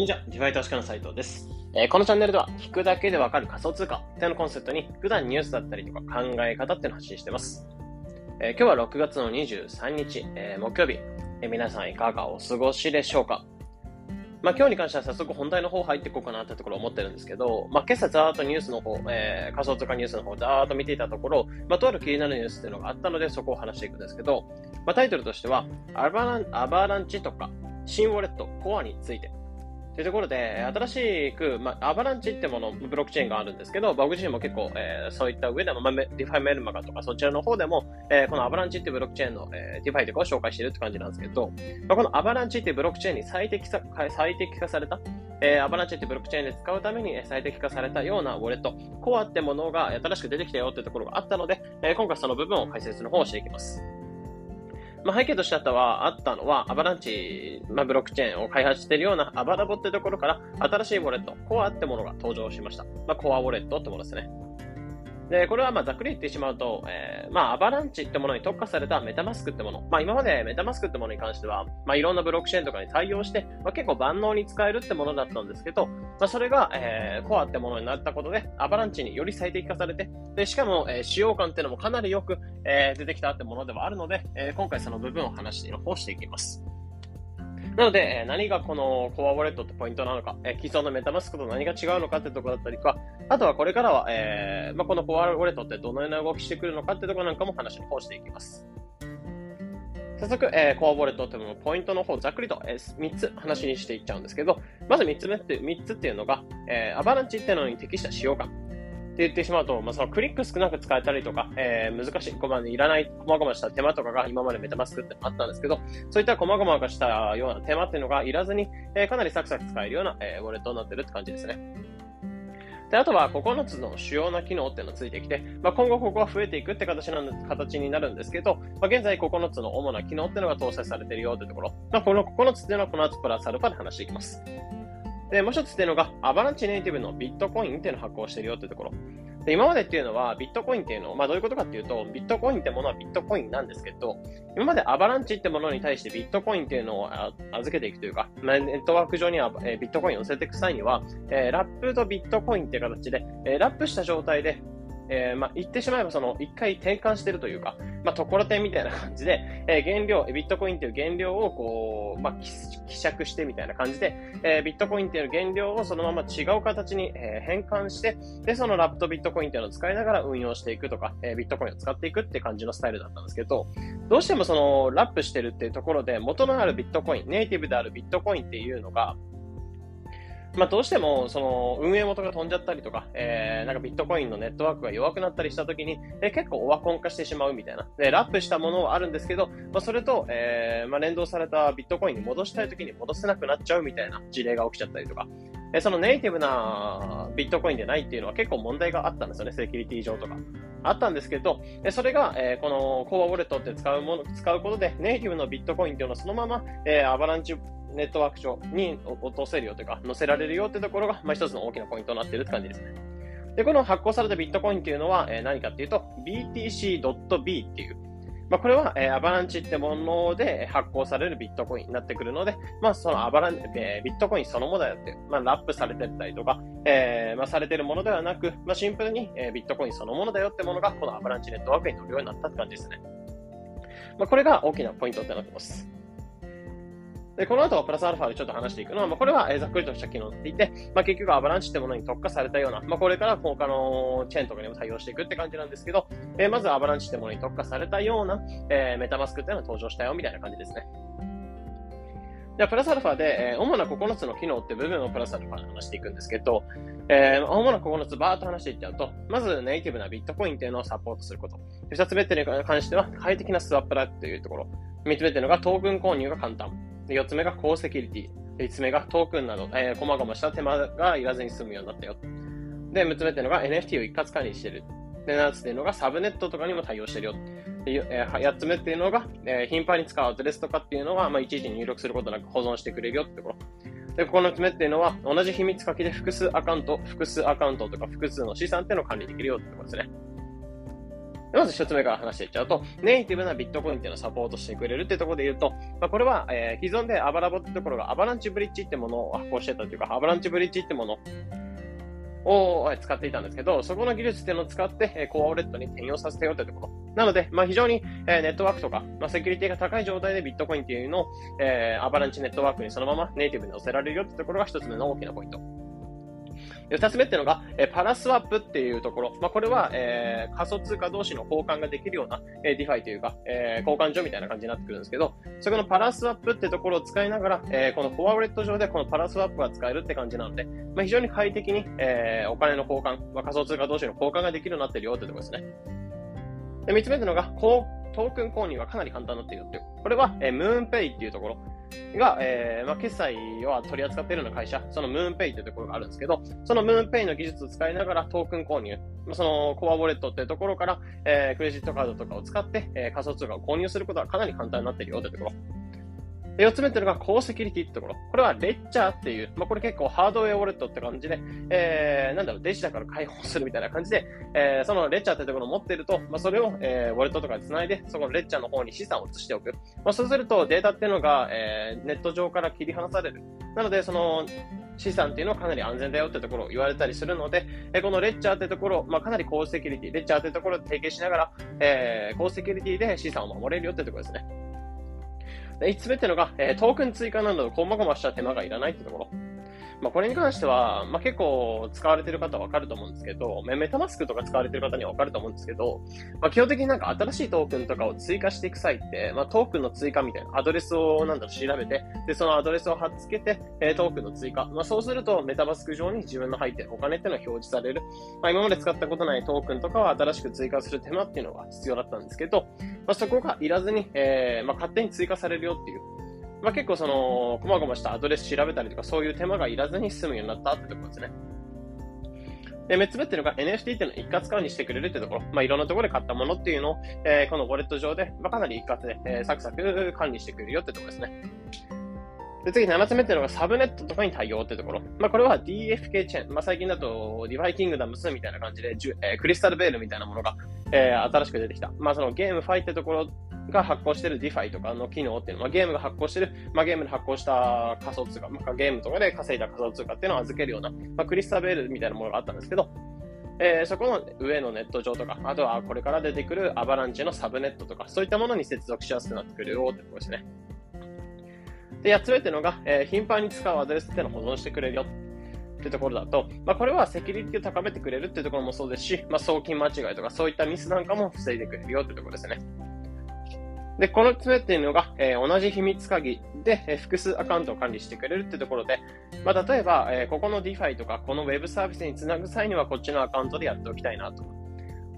こんにちは、 DeFi 投資家の斉藤です。えー、このチャンネルでは、聞くだけでわかる仮想通貨っていうのコンセプトに、普段ニュースだったりとか考え方っていうのを発信してます。えー、今日は6月の23日、えー、木曜日、え皆さんいかがお過ごしでしょうか？まあ、今日に関しては早速本題の方入っていこうかなってところ思ってるんですけど、まあ、今朝ざーっとニュースの方、えー、仮想通貨ニュースの方ざーっと見ていたところ、まあ、とある気になるニュースっていうのがあったので、そこを話していくんですけど、まあ、タイトルとしては、アバランアバランチとか、新ウォレット、コアについてというところで、新しく、まあ、アバランチってもの、ブロックチェーンがあるんですけど、僕自身も結構、えー、そういった上でも、まあ、 DeFi メルマガとか、そちらの方でも、えー、このアバランチってブロックチェーンの、えー、 DeFi とかを紹介しているって感じなんですけど、まあ、このアバランチってブロックチェーンに最適さ最適化された、えー、アバランチってブロックチェーンで使うために最適化されたようなウォレット、コアってものが新しく出てきたよっていうところがあったので、えー、今回その部分を解説の方をしていきます。まあ、背景としてあったは、あったのは、アバランチ、まあ、ブロックチェーンを開発しているようなアバラボってところから、新しいウォレット、コアってものが登場しました。まあ、コアウォレットってものですね。で、これはまあざっくり言ってしまうと、えー、まあアバランチってものに特化されたメタマスクってもの。まあ今までメタマスクってものに関しては、まあいろんなブロックチェーンとかに対応して、まあ結構万能に使えるってものだったんですけど、まあそれが、えー、コアってものになったことで、アバランチにより最適化されて、で、しかも、えー、使用感っていうのもかなりよく、えー、出てきたってものではあるので、えー、今回その部分を話しての方していきます。なので、え何がこのコアウォレットってポイントなのか、え既存のメタマスクと何が違うのかってところだったりとか、あとはこれからは、えー、まあ、このコアウォレットってどのような動きしてくるのかってところなんかも話の方していきます。早速、えー、コアウォレットというのポイントの方、ざっくりと、えー、3つ話にしていっちゃうんですけど、まず3つ目って、3つっていうのが、えー、アバランチっていうのに適した使用感。って言ってしまうと、まあ、そのクリック少なく使えたりとか、えー、難しい、こまいらない、細々した手間とかが今までメタマスクってあったんですけど、そういった細々したような手間っていうのがいらずに、えー、かなりサクサク使えるような、えー、ウォレットになってるって感じですね。で、あとは9つの主要な機能っていうのがついてきて、まあ、今後ここは増えていくって形なん形になるんですけど、まあ、現在9つの主な機能っていうのが搭載されているよってところ、まあ、この9つっていうのはこの後プラスアルファで話していきます。で、もう一つっていうのが、アバランチネイティブのビットコインっていうのを発行してるよってところ。で、今までっていうのは、ビットコインっていうのを、まあどういうことかっていうと、ビットコインってものはビットコインなんですけど、今までアバランチってものに対してビットコインっていうのを預けていくというか、ま、ネットワーク上には、え、ビットコインを載せていく際には、え、ラップとビットコインっていう形で、え、ラップした状態で、えー、まあ、言ってしまえばその、一回転換してるというか、まあ、ところてんみたいな感じで、えー、原料、ビットコインっていう原料をこう、まあ、希釈してみたいな感じで、えー、ビットコインっていう原料をそのまま違う形に、え、変換して、で、そのラップとビットコインっていうのを使いながら運用していくとか、え、ビットコインを使っていくって感じのスタイルだったんですけど、どうしてもその、ラップしてるっていうところで、元のあるビットコイン、ネイティブであるビットコインっていうのが、まあ、どうしても、その、運営元が飛んじゃったりとか、えー、なんかビットコインのネットワークが弱くなったりしたときに、えー、結構オワコン化してしまうみたいな。で、ラップしたものはあるんですけど、まあ、それと、えー、まあ、連動されたビットコインに戻したいときに戻せなくなっちゃうみたいな事例が起きちゃったりとか、えー、そのネイティブなビットコインでないっていうのは結構問題があったんですよね、セキュリティ上とか。あったんですけど、えそれが、えー、このコアウォレットって使うもの、使うことで、ネイティブのビットコインっていうのをそのまま、えー、アバランチネットワーク上に落とせるよというか、載せられるよってところが、まあ、一つの大きなポイントになっているって感じですね。で、この発行されたビットコインっていうのは、えー、何かっていうと、BTC.B っていう、まあ、これは、えー、アバランチってもので発行されるビットコインになってくるので、まあ、そのアバラン、えー、ビットコインそのものだよって、まあ、ラップされてたりとか、えー、まあ、されてるものではなく、まあ、シンプルに、えー、ビットコインそのものだよってものが、このアバランチネットワークに乗るようになったって感じですね。まあ、これが大きなポイントってなってます。で、この後はプラスアルファでちょっと話していくのは、まあ、これは、えざっくりとした機能っていて、まあ、結局アバランチってものに特化されたような、まあ、これから他のチェーンとかにも対応していくって感じなんですけど、えー、まずアバランチってものに特化されたような、えー、メタマスクっていうのが登場したよみたいな感じですね。では、プラスアルファで、えー、主な9つの機能って部分をプラスアルファで話していくんですけど、えー、主な9つバーっと話していっちゃうと、まずネイティブなビットコインっていうのをサポートすること。2つ目っていうのに関しては、快適なスワップだっていうところ。3つ目っていうのがトークン購入が簡単。4つ目が高セキュリティ。5つ目がトークンなど、えー、細々した手間がいらずに済むようになったよ。で、6つ目っていうのが NFT を一括管理してる。で、7つっていうのがサブネットとかにも対応してるよ。で、えー、8つ目っていうのが、えー、頻繁に使うアドレスとかっていうのは、まあ、いちいち入力することなく保存してくれるよってところ。で、9つ目っていうのは、同じ秘密書きで複数アカウント、複数アカウントとか複数の資産っていうのを管理できるよってころですね。まず一つ目から話していっちゃうと、ネイティブなビットコインっていうのをサポートしてくれるってところで言うと、まあ、これは、えー、既存でアバラボってところがアバランチブリッジってものを発行してたというか、アバランチブリッジってものを使っていたんですけど、そこの技術っていうのを使って、えコアウォレットに転用させてよってところ。なので、まあ、非常に、えネットワークとか、まあ、セキュリティが高い状態でビットコインっていうのを、えー、アバランチネットワークにそのままネイティブに載せられるよってところが一つ目の大きなポイント。二つ目っていうのが、えパラスワップっていうところ。まあ、これは、えー、仮想通貨同士の交換ができるような、えー、 DeFi というか、えー、交換所みたいな感じになってくるんですけど、そこのパラスワップってところを使いながら、えー、このコアウォレット上でこのパラスワップが使えるって感じなので、まあ、非常に快適に、えー、お金の交換、まあ、仮想通貨同士の交換ができるようになってるよってところですね。で、三つ目っていうのが、トークン購入がかなり簡単になっているっていう。これは、えー、ムーンペイっていうところ。が、えー、まあ、決済は取り扱っているような会社、そのムーンペイというところがあるんですけど、そのムーンペイの技術を使いながらトークン購入、そのコアウォレットっていうところから、えー、クレジットカードとかを使って、えー、仮想通貨を購入することはかなり簡単になっているよというところ。で、4つ目っていうのが高セキュリティってところ。これはレッチャーっていう、まあ、これ結構ハードウェアウォレットって感じで、えー、なんだろう、デジタから開放するみたいな感じで、えー、そのレッチャーってところを持っていると、まあ、それを、えー、ウォレットとかで繋いで、そこのレッチャーの方に資産を移しておく。まあ、そうするとデータっていうのが、えー、ネット上から切り離される。なので、その、資産っていうのはかなり安全だよってところを言われたりするので、えこのレッチャーってところ、まあ、かなり高セキュリティ、レッチャーってところで提携しながら、えー、高セキュリティで資産を守れるよってところですね。5つ目ってのが、えー、トークン追加など、こまごました手間がいらないってところ。まあ、これに関しては、まあ、結構使われてる方はわかると思うんですけど、メタマスクとか使われてる方にはわかると思うんですけど、まあ、基本的になんか新しいトークンとかを追加していく際って、まあ、トークンの追加みたいなアドレスをなんだろう調べて、で、そのアドレスを貼っつけて、え、トークンの追加。まあ、そうするとメタマスク上に自分の入ってるお金っていうのが表示される。まあ、今まで使ったことないトークンとかは新しく追加する手間っていうのが必要だったんですけど、まあ、そこがいらずに、えー、まあ、勝手に追加されるよっていう、まあ、結構その、こまごましたアドレス調べたりとか、そういう手間がいらずに済むようになったってところですね。で、6つ目っていうのが NFT っていうのを一括管理してくれるってところ。まあ、いろんなところで買ったものっていうのを、えー、このウォレット上で、まあ、かなり一括で、えー、サクサク管理してくれるよってところですね。で、次、7つ目っていうのがサブネットとかに対応ってところ。まあ、これは DFK チェーン。まあ、最近だと、ディファイキングダムスみたいな感じで、えー、クリスタルベールみたいなものが、えー、新しく出てきた。まあ、その GameFi ってところが発行してる DeFi とかの機能っていうのは、ゲームが発行してる、まあ、ゲームで発行した仮想通貨、まあ、ゲームとかで稼いだ仮想通貨っていうのを預けるような、まあ、クリスタルベールみたいなものがあったんですけど、えー、そこの上のネット上とか、あとはこれから出てくるアバランチのサブネットとか、そういったものに接続しやすくなってくるよってところですね。で、8つ目っていうのが、えー、頻繁に使うアドレスっていうのを保存してくれるよ。っていうところだと、まあ、これはセキュリティを高めてくれるっていうところもそうですし、まあ、送金間違いとかそういったミスなんかも防いでくれるよっていうところですね。で、この爪っていうのが、えー、同じ秘密鍵で、えー、複数アカウントを管理してくれるってところで、まあ、例えば、えー、ここの DeFi とか、この Web サービスにつなぐ際には、こっちのアカウントでやっておきたいなと。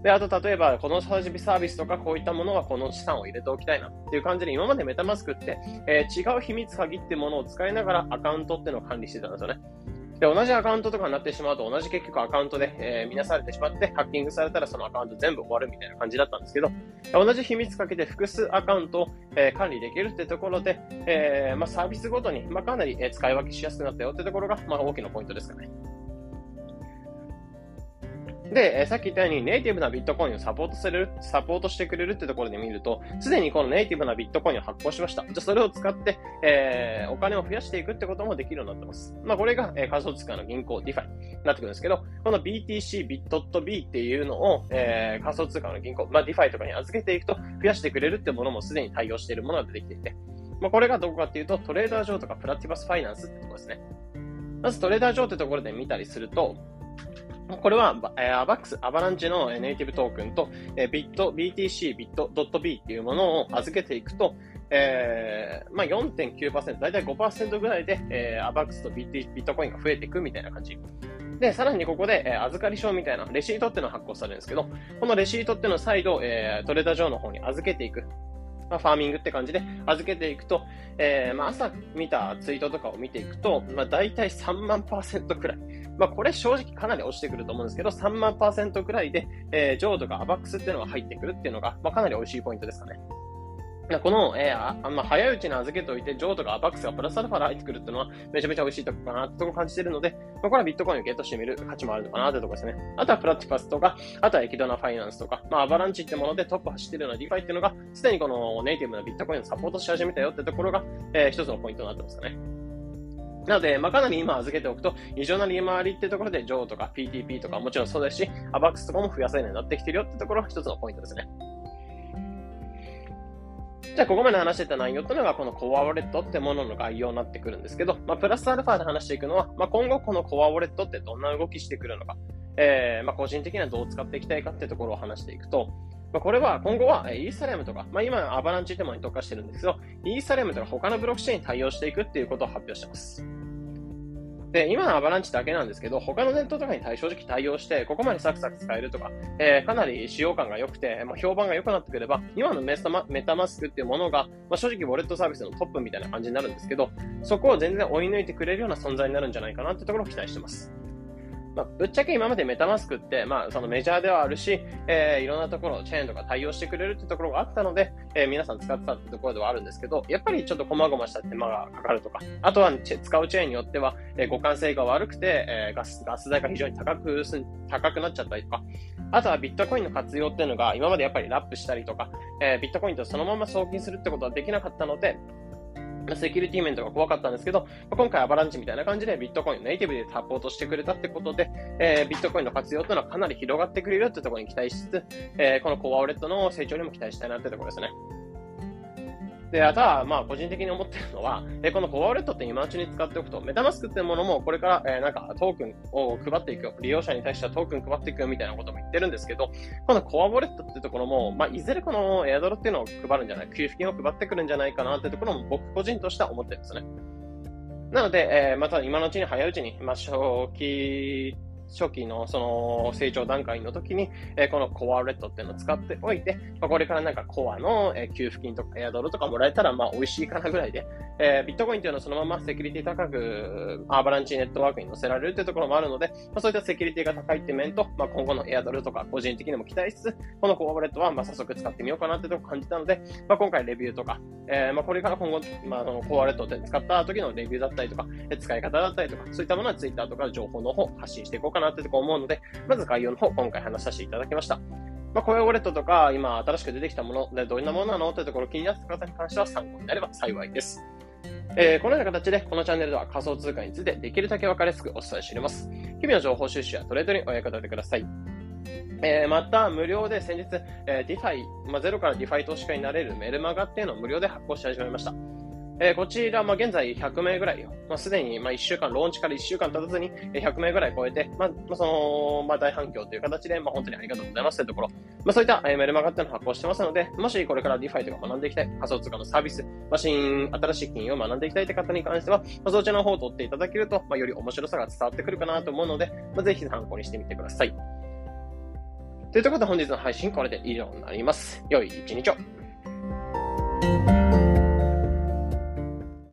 で、あと、例えば、このサービスとか、こういったものはこの資産を入れておきたいなっていう感じで、今までメタマスクって、え違う秘密鍵ってものを使いながらアカウントっていうのを管理してたんですよね。で、同じアカウントとかになってしまうと、同じ結局アカウントで、えー、見なされてしまって、ハッキングされたらそのアカウント全部終わるみたいな感じだったんですけど、同じ秘密かけて複数アカウントを、えー、管理できるってところで、えー、まあ、サービスごとに、まあ、かなり、え使い分けしやすくなったよってところが、まあ、大きなポイントですかね。で、さっき言ったようにネイティブなビットコインをサポートする、サポートしてくれるってところで見ると、すでにこのネイティブなビットコインを発行しました。じゃそれを使って、えー、お金を増やしていくってこともできるようになってます。まあ、これが、えー、仮想通貨の銀行、DeFi になってくるんですけど、この BTC、Bit.B っていうのを、えー、仮想通貨の銀行、まあ、DeFi とかに預けていくと、増やしてくれるってものもすでに対応しているものが出てきていて、まあ、これがどこかっていうと、トレーダー上とかプラティバスファイナンスってところですね。まずトレーダー上ってところで見たりすると、これは、えー、アバックス、アバランチのネイティブトークンと、えー、ビット、BTC、ビット、ドット B っていうものを預けていくと、えー、まあ4.9%、だいたい5%ぐらいで、えー、アバックスとビットコインが増えていくみたいな感じ。で、さらにここで、えー、預かり証みたいなレシートっていうのを発行されるんですけど、このレシートっていうのを再度、えー、トレーダー上の方に預けていく。まあ、ファーミングって感じで預けていくと、えー、まあ、朝見たツイートとかを見ていくと、まあ、大体3万パーセントくらい。まあ、これ正直かなり落ちてくると思うんですけど、3万パーセントくらいで、えー、ジョーとかアバックスっていうのが入ってくるっていうのが、まあ、かなり美味しいポイントですかね。この、えー、あま、早いうちに預けておいて、ジョーとかアバックスがプラスアルファで入ってくるっていうのは、めちゃめちゃ美味しいとこかなってとこ感じてるので、まあ、これはビットコインをゲットしてみる価値もあるのかなってところですね。あとはプラティパスとか、あとはエキドナファイナンスとか、まあ、アバランチってものでトップ走ってるような DeFi っていうのが、すでにこのネイティブなビットコインをサポートし始めたよってところが、えー、一つのポイントになってますかね。なので、まあ、かなり今預けておくと、異常な利回りってところで、ジョーとか PTP とかもちろんそうですし、アバックスとかも増やせるようになってきてるよってところが一つのポイントですね。じゃあ、ここまで話してた内容というのが、このコアウォレットってものの概要になってくるんですけど、まあ、プラスアルファで話していくのは、まあ、今後このコアウォレットってどんな動きしてくるのか、えー、まあ、個人的にはどう使っていきたいかっていうところを話していくと、まあ、これは今後はイーサレムとか、まあ、今アバランチってものに特化してるんですけど、イーサレムとか他のブロックチェーンに対応していくっていうことを発表してます。で、今のアバランチだけなんですけど、他のネットとかに正直対応して、ここまでサクサク使えるとか、えー、かなり使用感が良くて、まあ、評判が良くなってくれば、今のメタマメタマスクっていうものが、まあ、正直ウォレットサービスのトップみたいな感じになるんですけど、そこを全然追い抜いてくれるような存在になるんじゃないかなってところを期待してます。まあ、ぶっちゃけ今までメタマスクって、まあ、そのメジャーではあるし、えー、いろんなところ、チェーンとか対応してくれるってところがあったので、えー、皆さん使ってたってところではあるんですけど、やっぱりちょっと細々した手間がかかるとか、あとは使うチェーンによっては、えー、互換性が悪くて、え、ガス、ガス代が非常に高く、高くなっちゃったりとか、あとはビットコインの活用っていうのが今までやっぱりラップしたりとか、え、ビットコインとそのまま送金するってことはできなかったので、セキュリティ面とか怖かったんですけど、今回アバランチみたいな感じでビットコインをネイティブでサポートしてくれたってことで、えー、ビットコインの活用というのはかなり広がってくれるってところに期待しつつ、えー、このコアウォレットの成長にも期待したいなってところですね。で、あとは、まあ、個人的に思ってるのは、えこのコアウレットって今のうちに使っておくと、メタマスクっていうものも、これから、えー、なんか、トークンを配っていくよ。利用者に対してはトークン配っていくよみたいなことも言ってるんですけど、このコアウレットっていうところも、まあ、いずれこのエアドロっていうのを配るんじゃない、給付金を配ってくるんじゃないかなっていうところも僕個人としては思ってるんですね。なので、えー、また今のうちに早いうちに、まあ、初期初期のその成長段階の時に、えー、このコアレットっていうのを使っておいて、まあ、これからなんかコアの、えー、給付金とかエアドルとかもらえたらまあ美味しいかなぐらいで、えー、ビットコインっていうのはそのままセキュリティ高くアバランチネットワークに載せられるっていうところもあるので、まあ、そういったセキュリティが高いって面と、まあ、今後のエアドルとか個人的にも期待しつつ、このコアレットはまあ早速使ってみようかなってとこ感じたので、まあ、今回レビューとか、えー、まあこれから今後、まあ、のコアレットって使った時のレビューだったりとか、使い方だったりとか、そういったものは Twitter とか情報の方発信していこうかななってとこ思うので、まず概要の方、今回話させていただきました。まあ、コアウォレットとか、今新しく出てきたもので、どんなものなの？というところ気になった方に関しては参考になれば幸いです。えー、このような形で、このチャンネルでは仮想通貨についてできるだけ分かりやすくお伝えしております。日々の情報収集やトレードにお役立てください。えー、また、無料で先日、えー、DeFi、まあ、ゼロから DeFi 投資家になれるメルマガっていうのを無料で発行し始めました。え、こちら、まあ、現在100名ぐらい、まあ、すでに、まあ、1週間、ローンチから1週間経たずに、100名ぐらい超えて、まあ、その、まあ、大反響という形で、まあ、本当にありがとうございますというところ、まあ、そういった、え、メルマガっていうのを発行してますので、もしこれから DeFi とか学んでいきたい、仮想通貨のサービス、マシン、新しい金融を学んでいきたいという方に関しては、まあ、そちらの方を取っていただけると、まあ、より面白さが伝わってくるかなと思うので、まあ、ぜひ参考にしてみてください。というところで本日の配信これで以上になります。良い一日を。